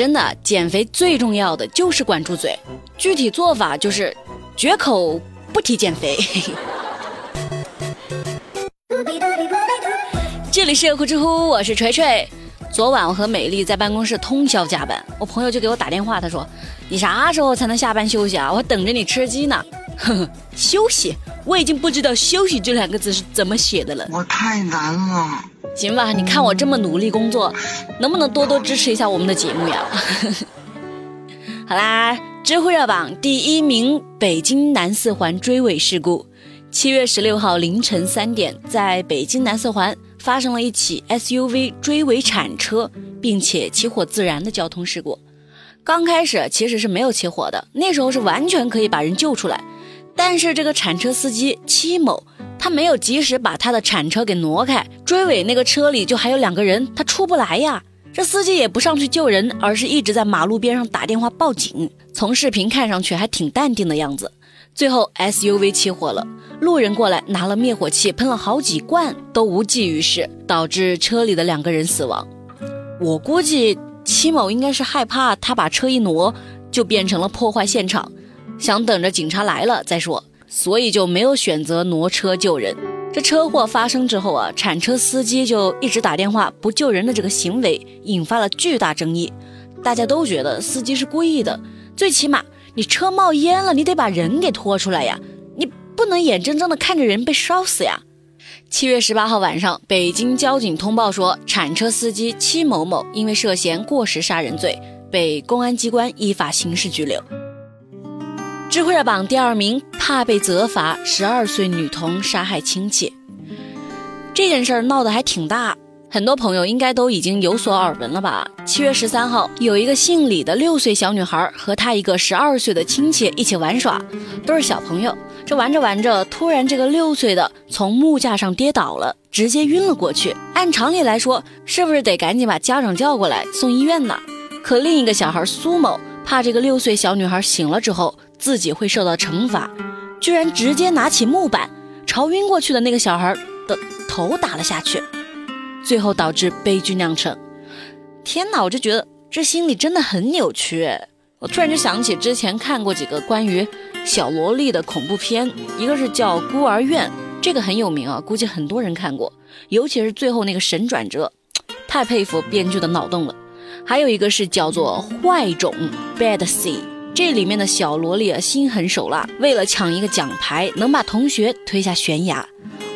真的，减肥最重要的就是管住嘴，具体做法就是绝口不提减肥。这里是呼知乎，我是锤锤。昨晚我和美丽在办公室通宵加班，我朋友就给我打电话，他说：“你啥时候才能下班休息啊？我等着你吃鸡呢。”呵呵，休息，我已经不知道“休息”这两个字是怎么写的了。我太难了。行吧，你看我这么努力工作，能不能多多支持一下我们的节目呀？好啦，知乎热榜第一名：北京南四环追尾事故。七月十六号凌晨三点，在北京南四环发生了一起 SUV 追尾铲车，并且起火自燃的交通事故。刚开始其实是没有起火的，那时候是完全可以把人救出来。但是这个铲车司机戚某，他没有及时把他的铲车给挪开，追尾那个车里就还有两个人，他出不来呀。这司机也不上去救人，而是一直在马路边上打电话报警。从视频看上去还挺淡定的样子。最后 SUV 起火了，路人过来拿了灭火器喷了好几罐，都无济于事，导致车里的两个人死亡。我估计戚某应该是害怕他把车一挪就变成了破坏现场，想等着警察来了再说，所以就没有选择挪车救人。这车祸发生之后啊，铲车司机就一直打电话不救人的这个行为引发了巨大争议，大家都觉得司机是故意的，最起码。你车冒烟了，你得把人给拖出来呀！你不能眼睁睁的看着人被烧死呀！七月十八号晚上，北京交警通报说，铲车司机戚某某因为涉嫌过失杀人罪，被公安机关依法刑事拘留。智慧热榜第二名，怕被责罚，十二岁女童杀害亲戚，这件事儿闹得还挺大。很多朋友应该都已经有所耳闻了吧？七月十三号，有一个姓李的六岁小女孩和她一个十二岁的亲戚一起玩耍，都是小朋友。这玩着玩着，突然这个六岁的从木架上跌倒了，直接晕了过去。按常理来说，是不是得赶紧把家长叫过来送医院呢？可另一个小孩苏某怕这个六岁小女孩醒了之后自己会受到惩罚，居然直接拿起木板朝晕过去的那个小孩的头打了下去。最后导致悲剧酿成，天哪！我就觉得这心里真的很扭曲。我突然就想起之前看过几个关于小萝莉的恐怖片，一个是叫《孤儿院》，这个很有名啊，估计很多人看过。尤其是最后那个神转折，太佩服编剧的脑洞了。还有一个是叫做《坏种》（Bad Seed），这里面的小萝莉心狠手辣，为了抢一个奖牌，能把同学推下悬崖，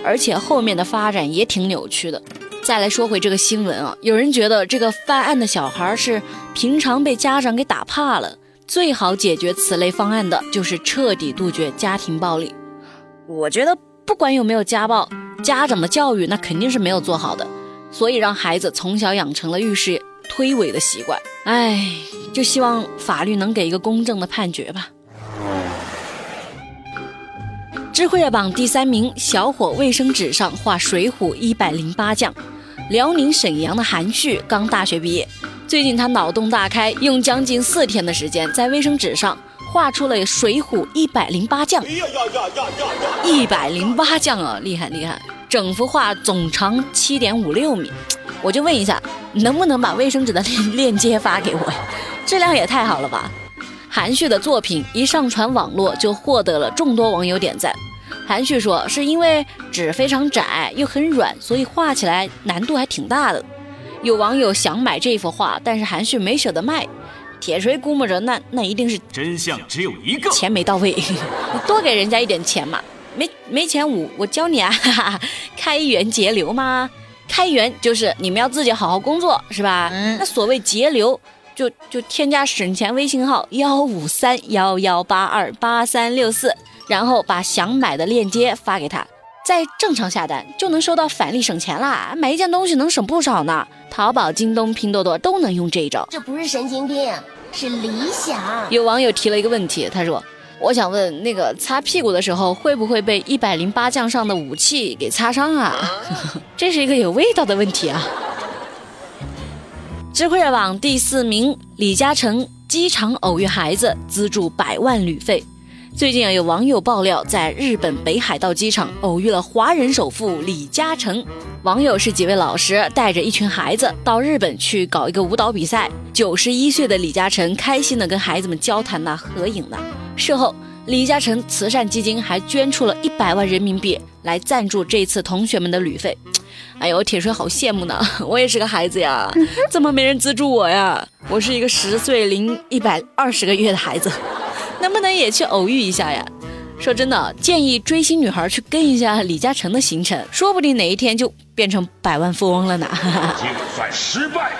而且后面的发展也挺扭曲的。再来说回这个新闻啊，有人觉得这个犯案的小孩是平常被家长给打怕了，最好解决此类方案的就是彻底杜绝家庭暴力。我觉得不管有没有家暴，家长的教育那肯定是没有做好的，所以让孩子从小养成了遇事推诿的习惯。唉，就希望法律能给一个公正的判决吧。智慧榜第三名，小伙卫生纸上画水浒一百零八将。辽宁沈阳的韩旭刚大学毕业，最近他脑洞大开，用将近四天的时间在卫生纸上画出了《水浒一百零八将》。一百零八将啊，厉害厉害！整幅画总长七点五六米，我就问一下，能不能把卫生纸的链 链接发给我呀？质量也太好了吧！韩旭的作品一上传网络，就获得了众多网友点赞。韩旭说：“是因为纸非常窄又很软，所以画起来难度还挺大的。”有网友想买这幅画，但是韩旭没舍得卖。铁锤估摸着，那那一定是真相只有一个，钱没到位。你 多给人家一点钱嘛？没没钱，我我教你啊！开源节流吗？开源就是你们要自己好好工作，是吧？那所谓节流，就就添加省钱微信号幺五三幺幺八二八三六四。然后把想买的链接发给他，再正常下单就能收到返利省钱啦！买一件东西能省不少呢。淘宝、京东、拼多多都能用这一招。这不是神经病，是理想。有网友提了一个问题，他说：“我想问，那个擦屁股的时候会不会被一百零八将上的武器给擦伤啊？” 这是一个有味道的问题啊。智慧热榜第四名，李嘉诚机场偶遇孩子，资助百万旅费。最近啊，有网友爆料，在日本北海道机场偶遇了华人首富李嘉诚。网友是几位老师带着一群孩子到日本去搞一个舞蹈比赛。九十一岁的李嘉诚开心的跟孩子们交谈呐、合影呐。事后，李嘉诚慈善基金还捐出了一百万人民币来赞助这次同学们的旅费。哎呦，铁锤好羡慕呢！我也是个孩子呀，怎么没人资助我呀？我是一个十岁零一百二十个月的孩子。能不能也去偶遇一下呀？说真的，建议追星女孩去跟一下李嘉诚的行程，说不定哪一天就变成百万富翁了呢。就算失败，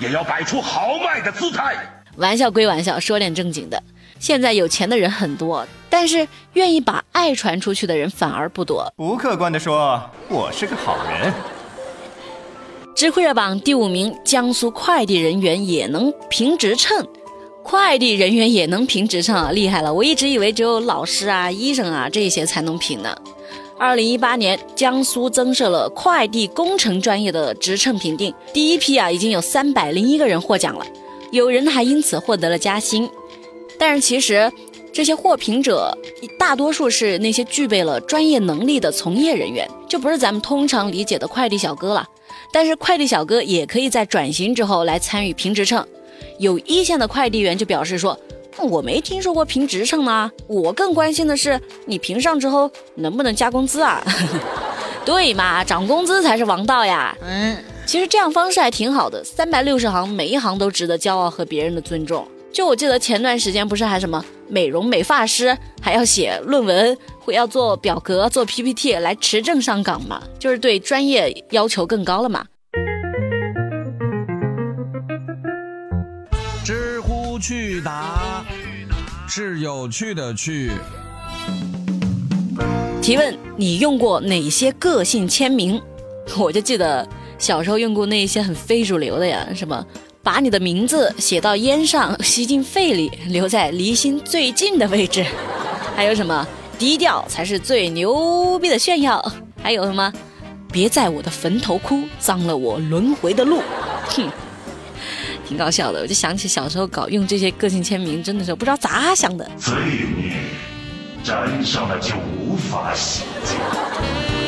也要摆出豪迈的姿态。玩笑归玩笑，说点正经的。现在有钱的人很多，但是愿意把爱传出去的人反而不多。不客观的说，我是个好人。知乎热榜第五名，江苏快递人员也能评职称。快递人员也能评职称啊，厉害了！我一直以为只有老师啊、医生啊这些才能评呢。二零一八年，江苏增设了快递工程专业的职称评定，第一批啊已经有三百零一个人获奖了，有人还因此获得了加薪。但是其实这些获评者大多数是那些具备了专业能力的从业人员，就不是咱们通常理解的快递小哥了。但是快递小哥也可以在转型之后来参与评职称。有一线的快递员就表示说：“我没听说过评职称呢，我更关心的是你评上之后能不能加工资啊？对嘛，涨工资才是王道呀。嗯，其实这样方式还挺好的，三百六十行每一行都值得骄傲和别人的尊重。就我记得前段时间不是还什么美容美发师还要写论文，会要做表格、做 PPT 来持证上岗嘛，就是对专业要求更高了嘛。”知乎去答是有趣的去。提问：你用过哪些个性签名？我就记得小时候用过那些很非主流的呀，什么把你的名字写到烟上，吸进肺里，留在离心最近的位置。还有什么低调才是最牛逼的炫耀？还有什么别在我的坟头哭，脏了我轮回的路。哼。挺搞笑的，我就想起小时候搞用这些个性签名，真的是不知道咋想的。罪孽沾上了就无法洗净。